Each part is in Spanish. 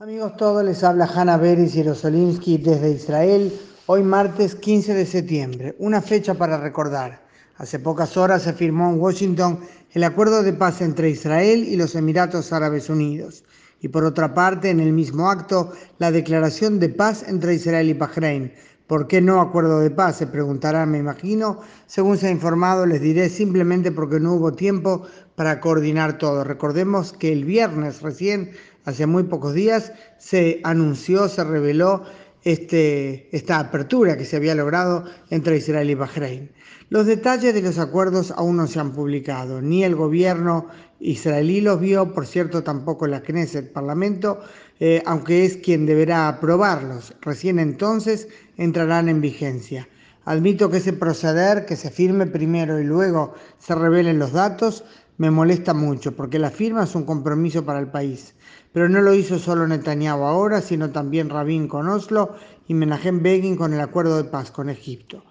Amigos todos, les habla Hanna Beris Yerosolimsky desde Israel, hoy martes 15 de septiembre, una fecha para recordar. Hace pocas horas se firmó en Washington el acuerdo de paz entre Israel y los Emiratos Árabes Unidos. Y por otra parte, en el mismo acto, la declaración de paz entre Israel y Bahrein. ¿Por qué no acuerdo de paz? Se preguntarán, me imagino. Según se ha informado, les diré simplemente porque no hubo tiempo para coordinar todo. Recordemos que el viernes recién hace muy pocos días, se anunció, se reveló este, esta apertura que se había logrado entre Israel y Bahrein. Los detalles de los acuerdos aún no se han publicado, ni el gobierno israelí los vio, por cierto tampoco la Knesset, el Parlamento, eh, aunque es quien deberá aprobarlos. Recién entonces entrarán en vigencia. Admito que ese proceder, que se firme primero y luego se revelen los datos, me molesta mucho, porque la firma es un compromiso para el país. Pero no lo hizo solo Netanyahu ahora, sino también Rabin con Oslo y Menachem Begin con el acuerdo de paz con Egipto.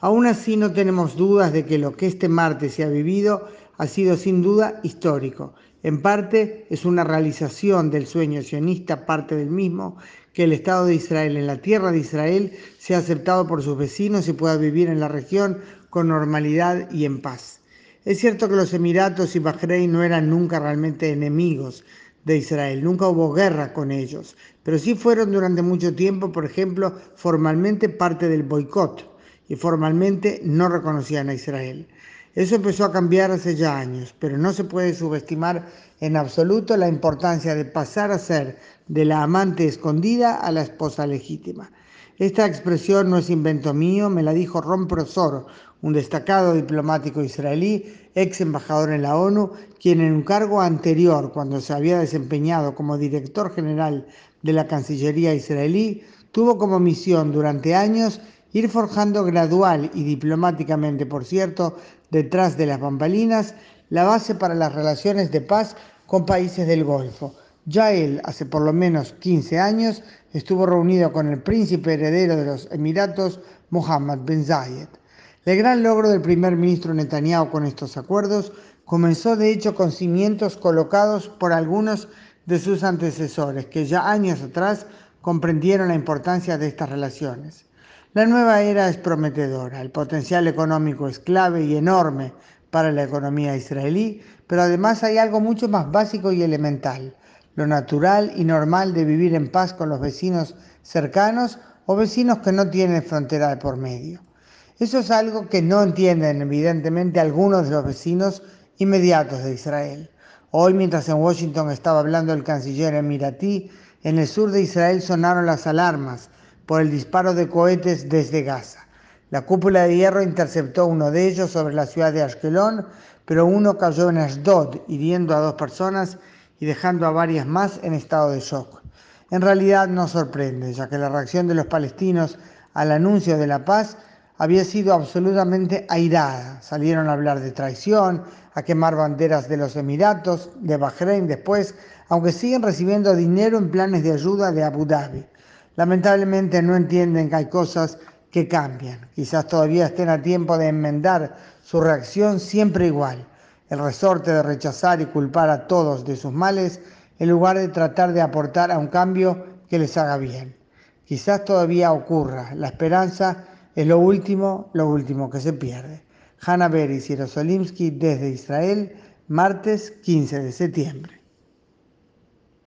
Aún así no tenemos dudas de que lo que este martes se ha vivido ha sido sin duda histórico. En parte es una realización del sueño sionista, parte del mismo, que el Estado de Israel en la tierra de Israel sea aceptado por sus vecinos y pueda vivir en la región con normalidad y en paz. Es cierto que los Emiratos y Bahrein no eran nunca realmente enemigos de Israel, nunca hubo guerra con ellos, pero sí fueron durante mucho tiempo, por ejemplo, formalmente parte del boicot y formalmente no reconocían a Israel. Eso empezó a cambiar hace ya años, pero no se puede subestimar en absoluto la importancia de pasar a ser de la amante escondida a la esposa legítima. Esta expresión no es invento mío, me la dijo Ron Prosor, un destacado diplomático israelí, ex embajador en la ONU, quien en un cargo anterior, cuando se había desempeñado como director general de la Cancillería israelí, tuvo como misión durante años ir forjando gradual y diplomáticamente, por cierto, detrás de las bambalinas, la base para las relaciones de paz con países del Golfo ya él, hace por lo menos 15 años, estuvo reunido con el príncipe heredero de los Emiratos, Mohammed bin Zayed. El gran logro del primer ministro Netanyahu con estos acuerdos comenzó de hecho con cimientos colocados por algunos de sus antecesores, que ya años atrás comprendieron la importancia de estas relaciones. La nueva era es prometedora, el potencial económico es clave y enorme para la economía israelí, pero además hay algo mucho más básico y elemental, lo natural y normal de vivir en paz con los vecinos cercanos o vecinos que no tienen frontera de por medio. Eso es algo que no entienden evidentemente algunos de los vecinos inmediatos de Israel. Hoy, mientras en Washington estaba hablando el canciller emiratí, en el sur de Israel sonaron las alarmas por el disparo de cohetes desde Gaza. La cúpula de hierro interceptó uno de ellos sobre la ciudad de Ashkelon, pero uno cayó en Ashdod, hiriendo a dos personas y dejando a varias más en estado de shock. En realidad no sorprende, ya que la reacción de los palestinos al anuncio de la paz había sido absolutamente airada. Salieron a hablar de traición, a quemar banderas de los Emiratos, de Bahrein después, aunque siguen recibiendo dinero en planes de ayuda de Abu Dhabi. Lamentablemente no entienden que hay cosas que cambian. Quizás todavía estén a tiempo de enmendar su reacción siempre igual el resorte de rechazar y culpar a todos de sus males en lugar de tratar de aportar a un cambio que les haga bien. Quizás todavía ocurra, la esperanza es lo último, lo último que se pierde. Hanna Beris y Jerosolimsky desde Israel, martes 15 de septiembre.